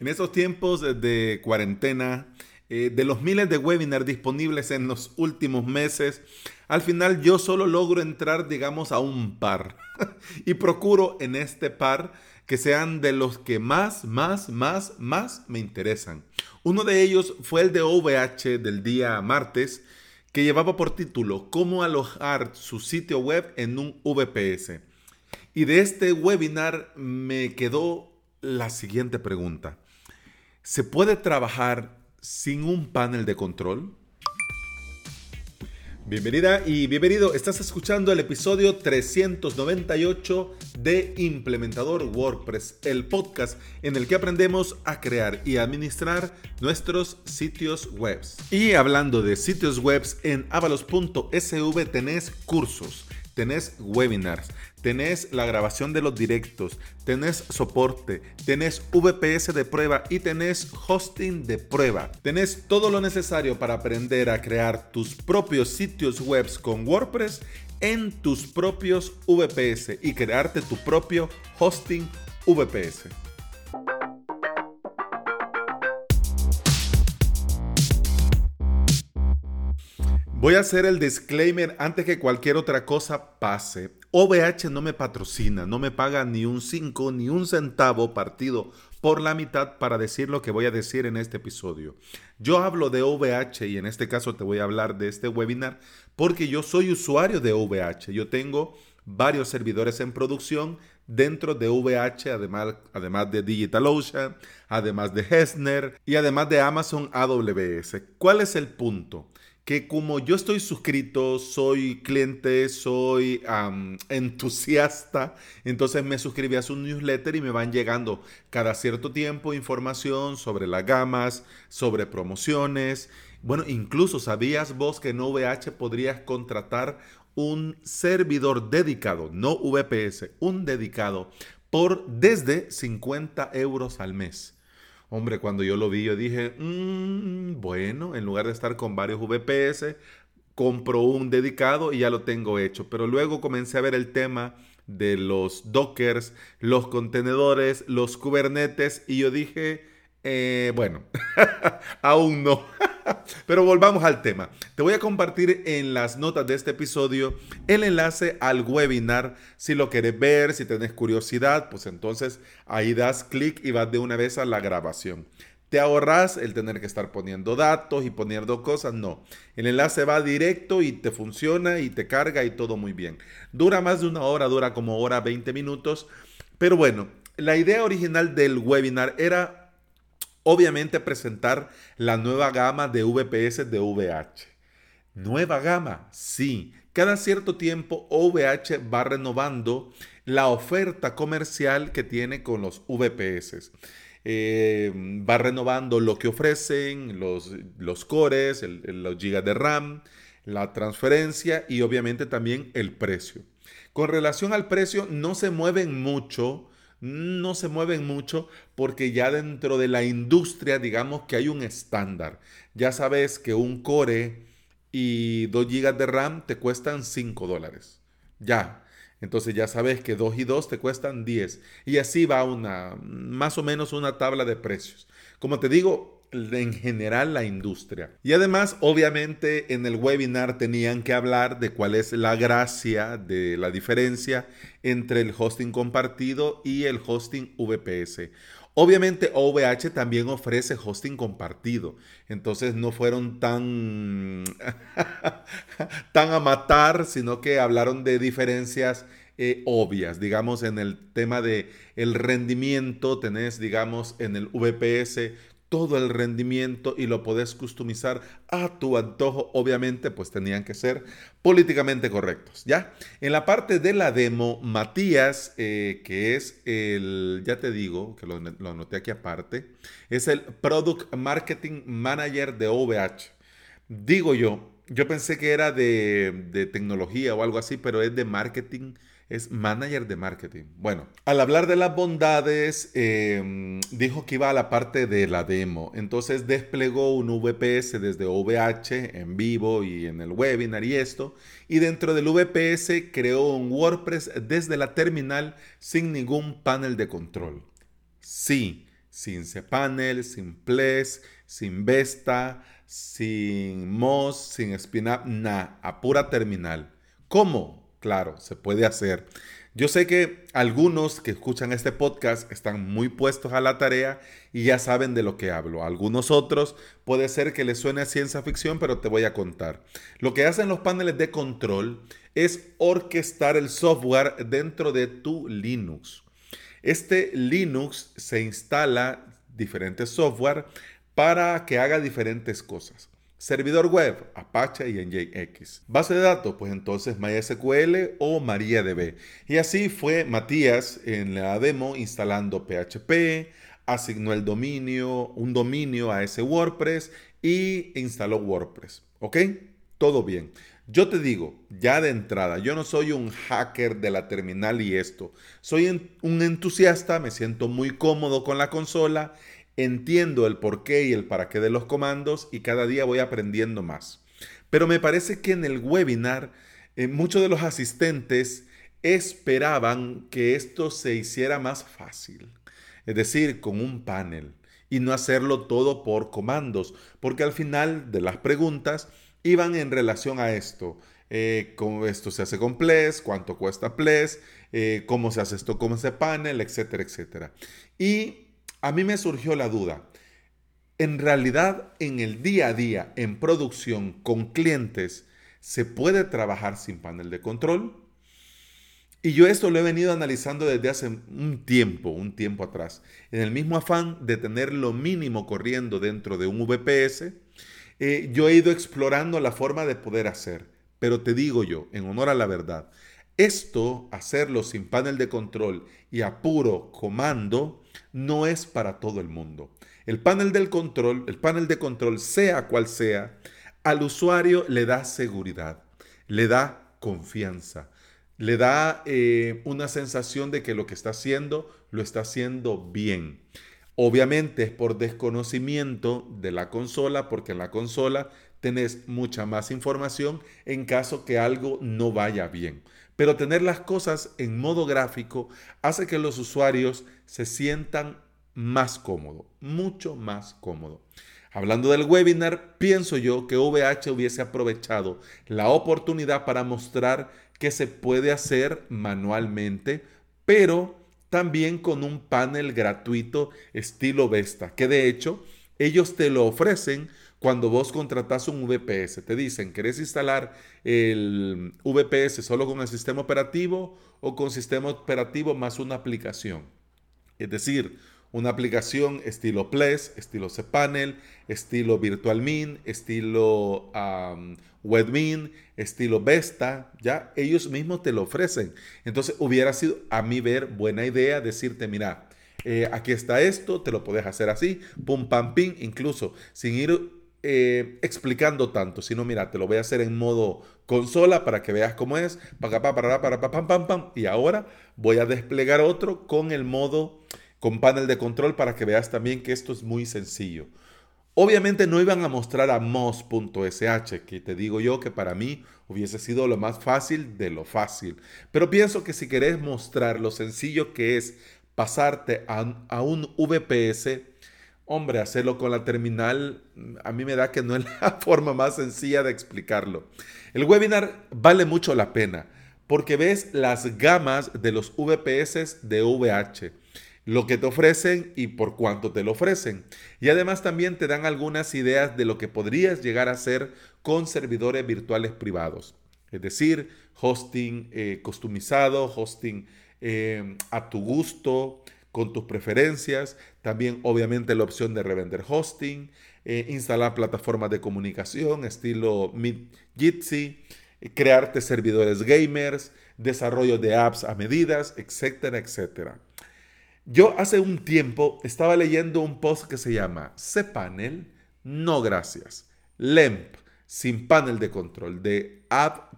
En estos tiempos de cuarentena, eh, de los miles de webinars disponibles en los últimos meses, al final yo solo logro entrar, digamos, a un par. y procuro en este par que sean de los que más, más, más, más me interesan. Uno de ellos fue el de OVH del día martes, que llevaba por título Cómo alojar su sitio web en un VPS. Y de este webinar me quedó la siguiente pregunta. ¿Se puede trabajar sin un panel de control? Bienvenida y bienvenido. Estás escuchando el episodio 398 de Implementador WordPress, el podcast en el que aprendemos a crear y administrar nuestros sitios web. Y hablando de sitios web, en avalos.sv tenés cursos tenés webinars, tenés la grabación de los directos, tenés soporte, tenés VPS de prueba y tenés hosting de prueba. Tenés todo lo necesario para aprender a crear tus propios sitios web con WordPress en tus propios VPS y crearte tu propio hosting VPS. Voy a hacer el disclaimer antes que cualquier otra cosa pase. OVH no me patrocina, no me paga ni un 5 ni un centavo partido por la mitad para decir lo que voy a decir en este episodio. Yo hablo de OVH y en este caso te voy a hablar de este webinar porque yo soy usuario de OVH. Yo tengo varios servidores en producción dentro de VH, además, además de DigitalOcean, además de Hessner y además de Amazon AWS. ¿Cuál es el punto? Que como yo estoy suscrito, soy cliente, soy entusiasta, entonces me suscribí a su newsletter y me van llegando cada cierto tiempo información sobre las gamas, sobre promociones. Bueno, incluso sabías vos que en OVH podrías contratar un servidor dedicado, no VPS, un dedicado, por desde 50 euros al mes. Hombre, cuando yo lo vi, yo dije, mm, bueno, en lugar de estar con varios VPS, compro un dedicado y ya lo tengo hecho. Pero luego comencé a ver el tema de los dockers, los contenedores, los kubernetes y yo dije, eh, bueno, aún no. Pero volvamos al tema. Te voy a compartir en las notas de este episodio el enlace al webinar. Si lo quieres ver, si tienes curiosidad, pues entonces ahí das clic y vas de una vez a la grabación. Te ahorras el tener que estar poniendo datos y poniendo cosas, no. El enlace va directo y te funciona y te carga y todo muy bien. Dura más de una hora, dura como hora 20 minutos. Pero bueno, la idea original del webinar era obviamente presentar la nueva gama de VPS de VH. Nueva gama, sí. Cada cierto tiempo OVH va renovando la oferta comercial que tiene con los VPS. Eh, va renovando lo que ofrecen, los, los cores, los gigas de RAM, la transferencia y obviamente también el precio. Con relación al precio, no se mueven mucho no se mueven mucho porque ya dentro de la industria digamos que hay un estándar. Ya sabes que un core y 2 GB de RAM te cuestan 5 dólares. Ya. Entonces ya sabes que 2 y 2 te cuestan 10. Y así va una, más o menos una tabla de precios. Como te digo, en general la industria. Y además, obviamente, en el webinar tenían que hablar de cuál es la gracia de la diferencia entre el hosting compartido y el hosting VPS. Obviamente OVH también ofrece hosting compartido, entonces no fueron tan, tan a matar, sino que hablaron de diferencias eh, obvias, digamos en el tema de el rendimiento, tenés digamos en el VPS todo el rendimiento y lo podés customizar a tu antojo. Obviamente, pues tenían que ser políticamente correctos, ¿ya? En la parte de la demo, Matías, eh, que es el, ya te digo, que lo, lo anoté aquí aparte, es el Product Marketing Manager de OVH. Digo yo, yo pensé que era de, de tecnología o algo así, pero es de marketing es manager de marketing. Bueno, al hablar de las bondades, em, dijo que iba a la parte de la demo. Entonces desplegó un VPS desde OVH en vivo y en el webinar y esto. Y dentro del VPS creó un WordPress desde la terminal sin ningún panel de control. Sí, sin cPanel, sin Ples, sin Vesta, sin MOS, sin SpinUp, nada, a pura terminal. ¿Cómo? Claro, se puede hacer. Yo sé que algunos que escuchan este podcast están muy puestos a la tarea y ya saben de lo que hablo. Algunos otros puede ser que les suene a ciencia ficción, pero te voy a contar. Lo que hacen los paneles de control es orquestar el software dentro de tu Linux. Este Linux se instala diferentes software para que haga diferentes cosas. Servidor web, Apache y NJX. Base de datos, pues entonces MySQL o MariaDB. Y así fue Matías en la demo instalando PHP, asignó el dominio, un dominio a ese WordPress y instaló WordPress. ¿Ok? Todo bien. Yo te digo, ya de entrada, yo no soy un hacker de la terminal y esto. Soy un entusiasta, me siento muy cómodo con la consola entiendo el porqué y el para qué de los comandos y cada día voy aprendiendo más. Pero me parece que en el webinar eh, muchos de los asistentes esperaban que esto se hiciera más fácil, es decir, con un panel y no hacerlo todo por comandos, porque al final de las preguntas iban en relación a esto. Eh, cómo esto se hace con Ples, cuánto cuesta Ples, eh, cómo se hace esto con ese panel, etcétera, etcétera. Y a mí me surgió la duda. En realidad, en el día a día, en producción, con clientes, ¿se puede trabajar sin panel de control? Y yo esto lo he venido analizando desde hace un tiempo, un tiempo atrás. En el mismo afán de tener lo mínimo corriendo dentro de un VPS, eh, yo he ido explorando la forma de poder hacer. Pero te digo yo, en honor a la verdad, esto, hacerlo sin panel de control y a puro comando, no es para todo el mundo. El panel del control, el panel de control, sea cual sea, al usuario le da seguridad, le da confianza, le da eh, una sensación de que lo que está haciendo lo está haciendo bien. Obviamente es por desconocimiento de la consola, porque en la consola tenés mucha más información en caso que algo no vaya bien. Pero tener las cosas en modo gráfico hace que los usuarios se sientan más cómodos, mucho más cómodo. Hablando del webinar, pienso yo que VH hubiese aprovechado la oportunidad para mostrar que se puede hacer manualmente, pero también con un panel gratuito estilo Vesta, que de hecho ellos te lo ofrecen cuando vos contratás un VPS. Te dicen, ¿querés instalar el VPS solo con el sistema operativo o con sistema operativo más una aplicación? Es decir, una aplicación estilo Ples, estilo cPanel, estilo VirtualMin, estilo WebMin, estilo Vesta, ya ellos mismos te lo ofrecen. Entonces hubiera sido a mi ver buena idea decirte, mira, eh, aquí está esto, te lo puedes hacer así, pum, pam, pim, incluso sin ir eh, explicando tanto, sino mira, te lo voy a hacer en modo consola para que veas cómo es, y ahora voy a desplegar otro con el modo, con panel de control para que veas también que esto es muy sencillo. Obviamente no iban a mostrar a mos.sh, que te digo yo que para mí hubiese sido lo más fácil de lo fácil. Pero pienso que si querés mostrar lo sencillo que es pasarte a, a un VPS, Hombre, hacerlo con la terminal a mí me da que no es la forma más sencilla de explicarlo. El webinar vale mucho la pena porque ves las gamas de los VPS de VH, lo que te ofrecen y por cuánto te lo ofrecen. Y además también te dan algunas ideas de lo que podrías llegar a hacer con servidores virtuales privados. Es decir, hosting eh, customizado, hosting eh, a tu gusto, con tus preferencias, también obviamente la opción de revender hosting, eh, instalar plataformas de comunicación estilo Jitsi, eh, crearte servidores gamers, desarrollo de apps a medidas, etcétera, etcétera. Yo hace un tiempo estaba leyendo un post que se llama cPanel, no gracias, LEMP, sin panel de control, de App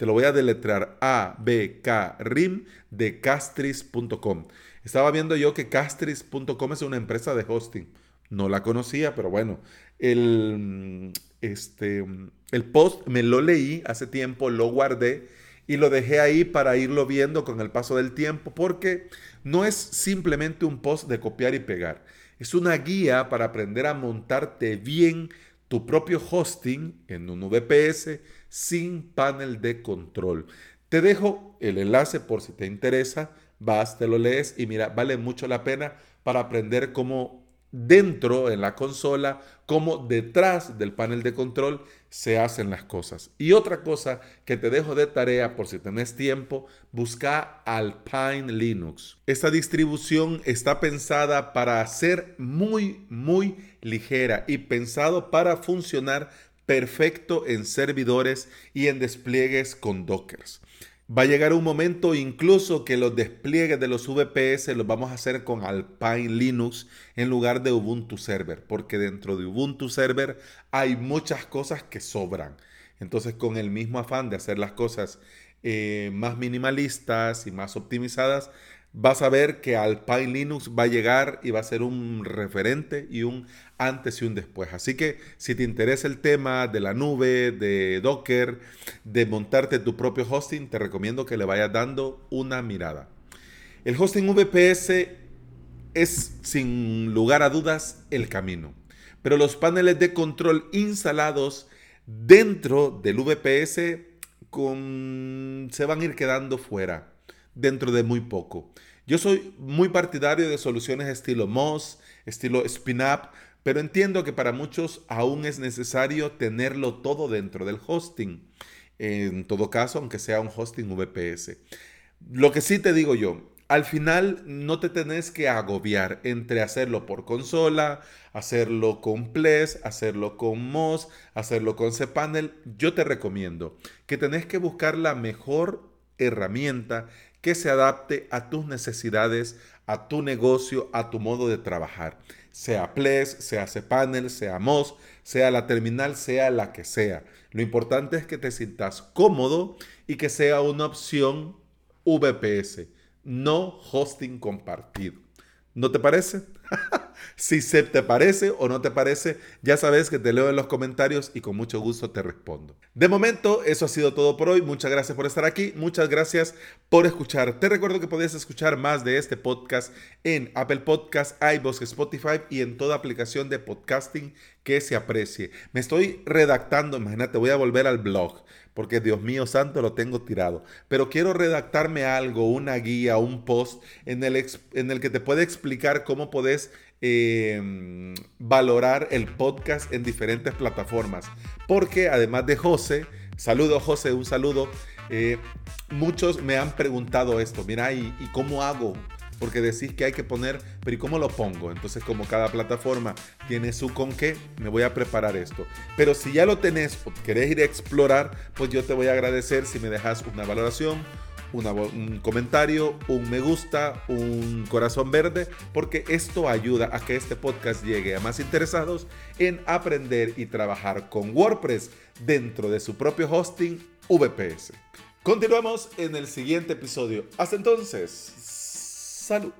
te lo voy a deletrear A, B, K, RIM de castris.com. Estaba viendo yo que castris.com es una empresa de hosting. No la conocía, pero bueno, el, este, el post me lo leí hace tiempo, lo guardé y lo dejé ahí para irlo viendo con el paso del tiempo porque no es simplemente un post de copiar y pegar. Es una guía para aprender a montarte bien tu propio hosting en un VPS sin panel de control. Te dejo el enlace por si te interesa, vas, te lo lees y mira, vale mucho la pena para aprender cómo dentro en la consola como detrás del panel de control se hacen las cosas. Y otra cosa que te dejo de tarea por si tenés tiempo, busca Alpine Linux. Esta distribución está pensada para ser muy, muy ligera y pensado para funcionar perfecto en servidores y en despliegues con Dockers. Va a llegar un momento incluso que los despliegues de los VPS los vamos a hacer con Alpine Linux en lugar de Ubuntu Server, porque dentro de Ubuntu Server hay muchas cosas que sobran. Entonces con el mismo afán de hacer las cosas eh, más minimalistas y más optimizadas, vas a ver que Alpine Linux va a llegar y va a ser un referente y un antes y un después. Así que si te interesa el tema de la nube, de Docker, de montarte tu propio hosting, te recomiendo que le vayas dando una mirada. El hosting VPS es sin lugar a dudas el camino, pero los paneles de control instalados dentro del VPS se van a ir quedando fuera dentro de muy poco. Yo soy muy partidario de soluciones estilo Moz, estilo SpinUp, pero entiendo que para muchos aún es necesario tenerlo todo dentro del hosting. En todo caso, aunque sea un hosting VPS. Lo que sí te digo yo, al final no te tenés que agobiar entre hacerlo por consola, hacerlo con Ples, hacerlo con Moz, hacerlo con cPanel. Yo te recomiendo que tenés que buscar la mejor herramienta que se adapte a tus necesidades, a tu negocio, a tu modo de trabajar. Sea Ples, sea cPanel, sea Moz, sea la terminal, sea la que sea. Lo importante es que te sientas cómodo y que sea una opción VPS, no hosting compartido. ¿No te parece? si se te parece o no te parece, ya sabes que te leo en los comentarios y con mucho gusto te respondo. De momento, eso ha sido todo por hoy. Muchas gracias por estar aquí. Muchas gracias por escuchar. Te recuerdo que podías escuchar más de este podcast en Apple Podcast, iVoox, Spotify y en toda aplicación de podcasting que se aprecie. Me estoy redactando, imagínate, voy a volver al blog porque Dios mío santo lo tengo tirado. Pero quiero redactarme algo, una guía, un post en el, en el que te puede explicar cómo podés em, valorar el podcast en diferentes plataformas. Porque además de José, saludo José, un saludo. Eh, muchos me han preguntado esto, mira, ¿y, ¿y cómo hago? porque decís que hay que poner, pero ¿y cómo lo pongo? Entonces, como cada plataforma tiene su con qué, me voy a preparar esto. Pero si ya lo tenés o querés ir a explorar, pues yo te voy a agradecer si me dejas una valoración, un comentario, un me gusta, un corazón verde, porque esto ayuda a que este podcast llegue a más interesados en aprender y trabajar con WordPress dentro de su propio hosting VPS. Continuamos en el siguiente episodio. Hasta entonces, Salud.